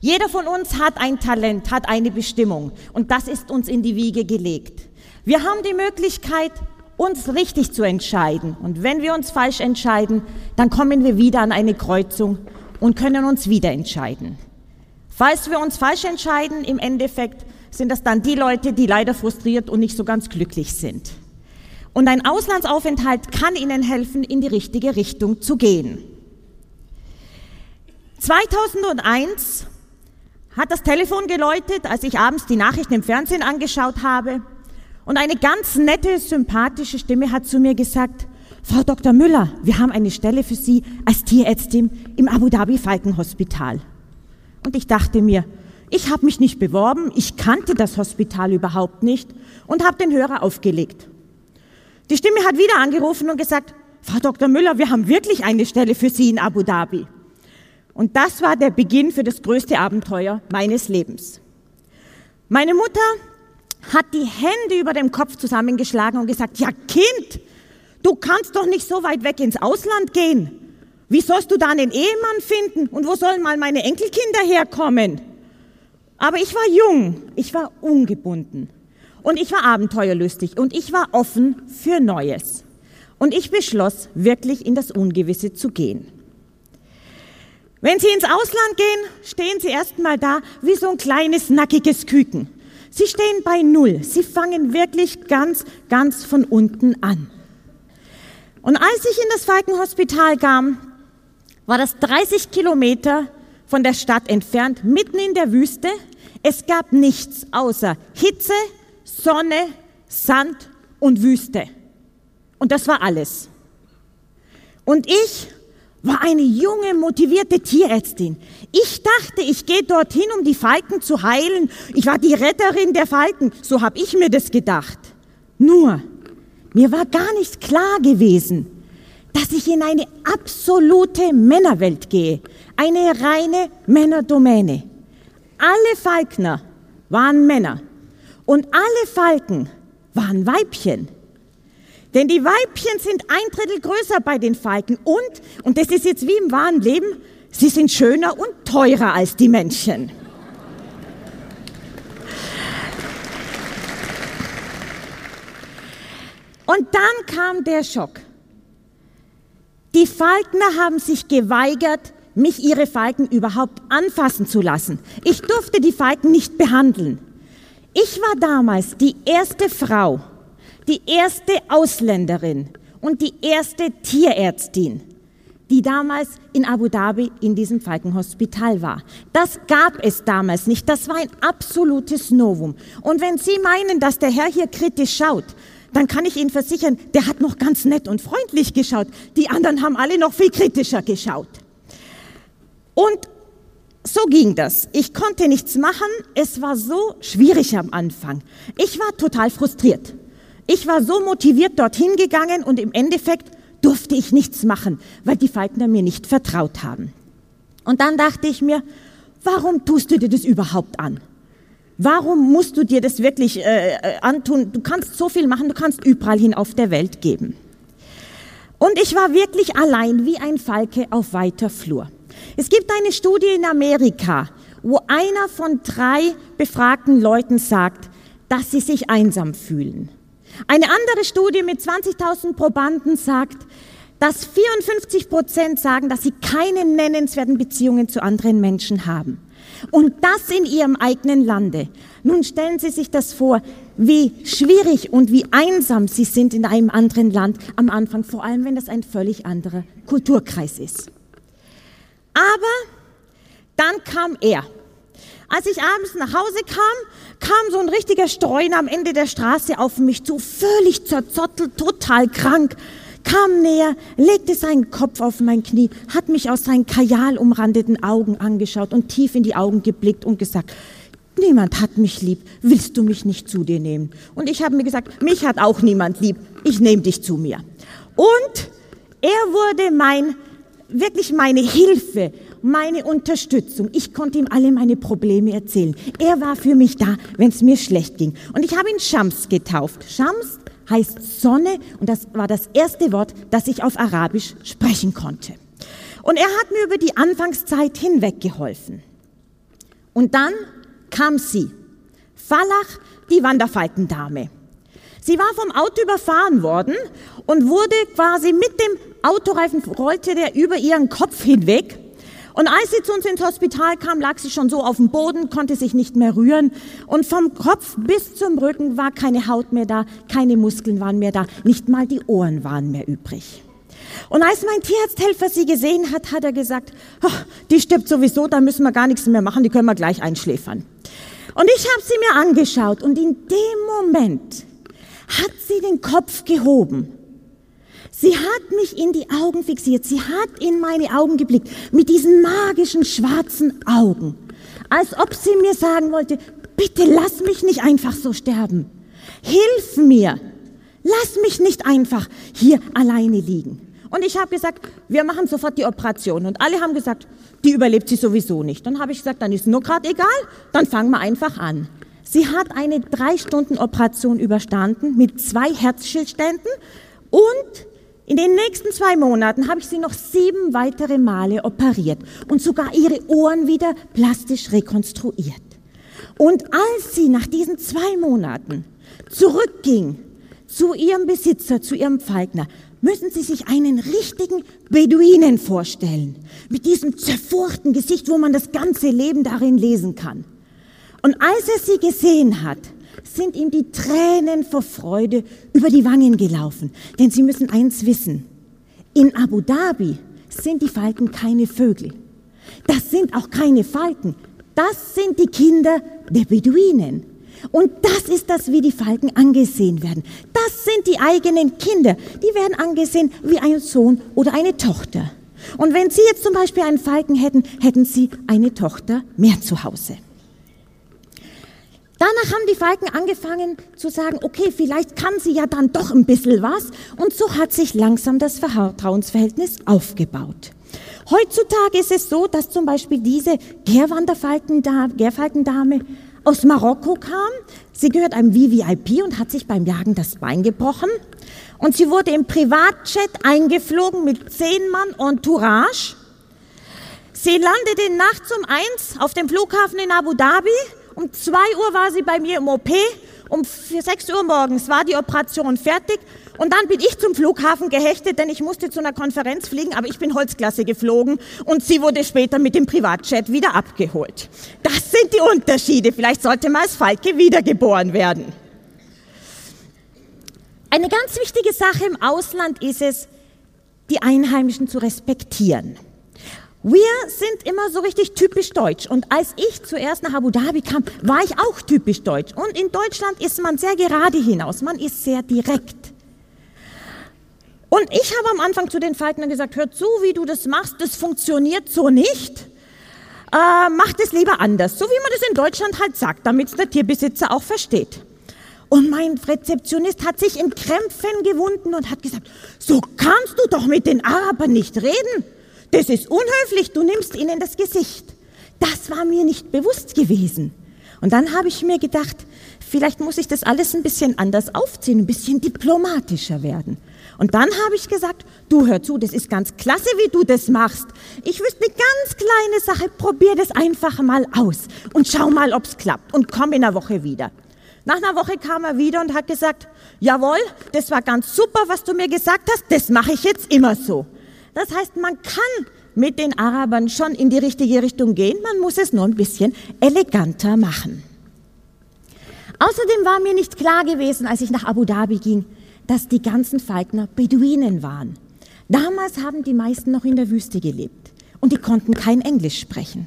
Jeder von uns hat ein Talent, hat eine Bestimmung und das ist uns in die Wiege gelegt. Wir haben die Möglichkeit, uns richtig zu entscheiden und wenn wir uns falsch entscheiden, dann kommen wir wieder an eine Kreuzung und können uns wieder entscheiden. Falls wir uns falsch entscheiden, im Endeffekt sind das dann die Leute, die leider frustriert und nicht so ganz glücklich sind. Und ein Auslandsaufenthalt kann ihnen helfen, in die richtige Richtung zu gehen. 2001 hat das Telefon geläutet, als ich abends die Nachrichten im Fernsehen angeschaut habe. Und eine ganz nette, sympathische Stimme hat zu mir gesagt, Frau Dr. Müller, wir haben eine Stelle für Sie als Tierärztin im Abu Dhabi Falkenhospital. Und ich dachte mir, ich habe mich nicht beworben, ich kannte das Hospital überhaupt nicht und habe den Hörer aufgelegt. Die Stimme hat wieder angerufen und gesagt, Frau Dr. Müller, wir haben wirklich eine Stelle für Sie in Abu Dhabi. Und das war der Beginn für das größte Abenteuer meines Lebens. Meine Mutter hat die Hände über dem Kopf zusammengeschlagen und gesagt, ja Kind, du kannst doch nicht so weit weg ins Ausland gehen. Wie sollst du da einen Ehemann finden? Und wo sollen mal meine Enkelkinder herkommen? Aber ich war jung, ich war ungebunden und ich war abenteuerlustig und ich war offen für Neues. Und ich beschloss, wirklich in das Ungewisse zu gehen. Wenn Sie ins Ausland gehen, stehen Sie erstmal da wie so ein kleines, nackiges Küken. Sie stehen bei Null. Sie fangen wirklich ganz, ganz von unten an. Und als ich in das Falkenhospital kam, war das 30 Kilometer von der Stadt entfernt, mitten in der Wüste. Es gab nichts außer Hitze, Sonne, Sand und Wüste. Und das war alles. Und ich war eine junge, motivierte Tierärztin. Ich dachte, ich gehe dorthin, um die Falken zu heilen. Ich war die Retterin der Falken. So habe ich mir das gedacht. Nur, mir war gar nicht klar gewesen, dass ich in eine absolute Männerwelt gehe. Eine reine Männerdomäne. Alle Falkner waren Männer und alle Falken waren Weibchen. Denn die Weibchen sind ein Drittel größer bei den Falken und, und das ist jetzt wie im wahren Leben, sie sind schöner und teurer als die Männchen. Und dann kam der Schock. Die Falkner haben sich geweigert, mich ihre Falken überhaupt anfassen zu lassen. Ich durfte die Falken nicht behandeln. Ich war damals die erste Frau, die erste Ausländerin und die erste Tierärztin, die damals in Abu Dhabi in diesem Falkenhospital war. Das gab es damals nicht. Das war ein absolutes Novum. Und wenn Sie meinen, dass der Herr hier kritisch schaut, dann kann ich Ihnen versichern, der hat noch ganz nett und freundlich geschaut. Die anderen haben alle noch viel kritischer geschaut. Und so ging das. Ich konnte nichts machen. Es war so schwierig am Anfang. Ich war total frustriert. Ich war so motiviert dorthin gegangen und im Endeffekt durfte ich nichts machen, weil die Falkner mir nicht vertraut haben. Und dann dachte ich mir, warum tust du dir das überhaupt an? Warum musst du dir das wirklich äh, äh, antun? Du kannst so viel machen, du kannst überall hin auf der Welt geben. Und ich war wirklich allein wie ein Falke auf weiter Flur. Es gibt eine Studie in Amerika, wo einer von drei befragten Leuten sagt, dass sie sich einsam fühlen. Eine andere Studie mit 20.000 Probanden sagt, dass 54 Prozent sagen, dass sie keine nennenswerten Beziehungen zu anderen Menschen haben. Und das in ihrem eigenen Lande. Nun stellen Sie sich das vor, wie schwierig und wie einsam Sie sind in einem anderen Land am Anfang, vor allem wenn das ein völlig anderer Kulturkreis ist. Aber dann kam er. Als ich abends nach Hause kam, kam so ein richtiger Streuner am Ende der Straße auf mich zu, völlig zerzottelt, total krank. kam näher, legte seinen Kopf auf mein Knie, hat mich aus seinen kajalumrandeten Augen angeschaut und tief in die Augen geblickt und gesagt, niemand hat mich lieb, willst du mich nicht zu dir nehmen? Und ich habe mir gesagt, mich hat auch niemand lieb, ich nehme dich zu mir. Und er wurde mein, wirklich meine Hilfe, meine Unterstützung. Ich konnte ihm alle meine Probleme erzählen. Er war für mich da, wenn es mir schlecht ging. Und ich habe ihn Shams getauft. Shams heißt Sonne und das war das erste Wort, das ich auf Arabisch sprechen konnte. Und er hat mir über die Anfangszeit hinweg geholfen. Und dann kam sie, Falach, die Wanderfalkendame. Sie war vom Auto überfahren worden und wurde quasi mit dem Autoreifen, rollte der über ihren Kopf hinweg und als sie zu uns ins Hospital kam, lag sie schon so auf dem Boden, konnte sich nicht mehr rühren. Und vom Kopf bis zum Rücken war keine Haut mehr da, keine Muskeln waren mehr da, nicht mal die Ohren waren mehr übrig. Und als mein Tierarzthelfer sie gesehen hat, hat er gesagt, oh, die stirbt sowieso, da müssen wir gar nichts mehr machen, die können wir gleich einschläfern. Und ich habe sie mir angeschaut und in dem Moment hat sie den Kopf gehoben Sie hat mich in die Augen fixiert. Sie hat in meine Augen geblickt mit diesen magischen schwarzen Augen. Als ob sie mir sagen wollte, bitte lass mich nicht einfach so sterben. Hilf mir. Lass mich nicht einfach hier alleine liegen. Und ich habe gesagt, wir machen sofort die Operation. Und alle haben gesagt, die überlebt sie sowieso nicht. Dann habe ich gesagt, dann ist nur gerade egal, dann fangen wir einfach an. Sie hat eine drei Stunden Operation überstanden mit zwei Herzschildständen und in den nächsten zwei Monaten habe ich sie noch sieben weitere Male operiert und sogar ihre Ohren wieder plastisch rekonstruiert. Und als sie nach diesen zwei Monaten zurückging zu ihrem Besitzer, zu ihrem Falkner, müssen Sie sich einen richtigen Beduinen vorstellen, mit diesem zerfurchten Gesicht, wo man das ganze Leben darin lesen kann. Und als er sie gesehen hat, sind ihm die Tränen vor Freude über die Wangen gelaufen. Denn Sie müssen eins wissen. In Abu Dhabi sind die Falken keine Vögel. Das sind auch keine Falken. Das sind die Kinder der Beduinen. Und das ist das, wie die Falken angesehen werden. Das sind die eigenen Kinder. Die werden angesehen wie ein Sohn oder eine Tochter. Und wenn Sie jetzt zum Beispiel einen Falken hätten, hätten Sie eine Tochter mehr zu Hause. Danach haben die Falken angefangen zu sagen, okay, vielleicht kann sie ja dann doch ein bisschen was. Und so hat sich langsam das Vertrauensverhältnis aufgebaut. Heutzutage ist es so, dass zum Beispiel diese Gärfalkendame aus Marokko kam. Sie gehört einem VVIP und hat sich beim Jagen das Bein gebrochen. Und sie wurde im Privatjet eingeflogen mit zehn Mann Entourage. Sie landete nachts um eins auf dem Flughafen in Abu Dhabi um zwei Uhr war sie bei mir im OP. Um sechs Uhr morgens war die Operation fertig. Und dann bin ich zum Flughafen gehechtet, denn ich musste zu einer Konferenz fliegen, aber ich bin Holzklasse geflogen und sie wurde später mit dem Privatjet wieder abgeholt. Das sind die Unterschiede. Vielleicht sollte man als Falke wiedergeboren werden. Eine ganz wichtige Sache im Ausland ist es, die Einheimischen zu respektieren. Wir sind immer so richtig typisch deutsch. Und als ich zuerst nach Abu Dhabi kam, war ich auch typisch deutsch. Und in Deutschland ist man sehr gerade hinaus. Man ist sehr direkt. Und ich habe am Anfang zu den Falknern gesagt, hört zu, wie du das machst, das funktioniert so nicht. Äh, macht es lieber anders. So wie man das in Deutschland halt sagt, damit es der Tierbesitzer auch versteht. Und mein Rezeptionist hat sich in Krämpfen gewunden und hat gesagt, so kannst du doch mit den Arabern nicht reden. Das ist unhöflich, du nimmst ihnen das Gesicht. Das war mir nicht bewusst gewesen. Und dann habe ich mir gedacht, vielleicht muss ich das alles ein bisschen anders aufziehen, ein bisschen diplomatischer werden. Und dann habe ich gesagt, du hör zu, das ist ganz klasse, wie du das machst. Ich wüsste eine ganz kleine Sache, probier das einfach mal aus und schau mal, ob's klappt und komm in einer Woche wieder. Nach einer Woche kam er wieder und hat gesagt, jawohl, das war ganz super, was du mir gesagt hast, das mache ich jetzt immer so. Das heißt, man kann mit den Arabern schon in die richtige Richtung gehen, man muss es nur ein bisschen eleganter machen. Außerdem war mir nicht klar gewesen, als ich nach Abu Dhabi ging, dass die ganzen Falkner Beduinen waren. Damals haben die meisten noch in der Wüste gelebt und die konnten kein Englisch sprechen.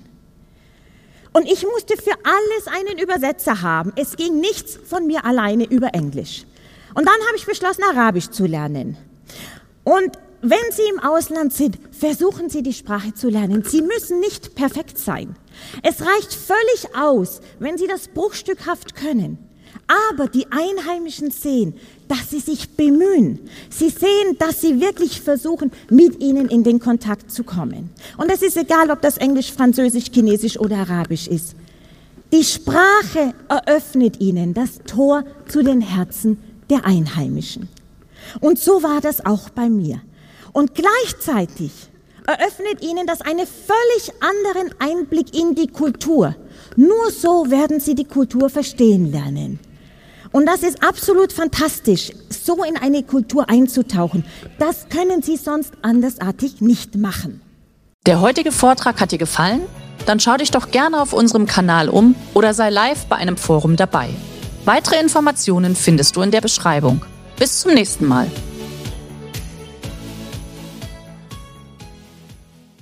Und ich musste für alles einen Übersetzer haben. Es ging nichts von mir alleine über Englisch. Und dann habe ich beschlossen, Arabisch zu lernen. Und wenn Sie im Ausland sind, versuchen Sie die Sprache zu lernen. Sie müssen nicht perfekt sein. Es reicht völlig aus, wenn Sie das bruchstückhaft können. Aber die Einheimischen sehen, dass sie sich bemühen. Sie sehen, dass sie wirklich versuchen, mit ihnen in den Kontakt zu kommen. Und es ist egal, ob das Englisch, Französisch, Chinesisch oder Arabisch ist. Die Sprache eröffnet ihnen das Tor zu den Herzen der Einheimischen. Und so war das auch bei mir. Und gleichzeitig eröffnet ihnen das einen völlig anderen Einblick in die Kultur. Nur so werden sie die Kultur verstehen lernen. Und das ist absolut fantastisch, so in eine Kultur einzutauchen. Das können Sie sonst andersartig nicht machen. Der heutige Vortrag hat dir gefallen? Dann schau dich doch gerne auf unserem Kanal um oder sei live bei einem Forum dabei. Weitere Informationen findest du in der Beschreibung. Bis zum nächsten Mal.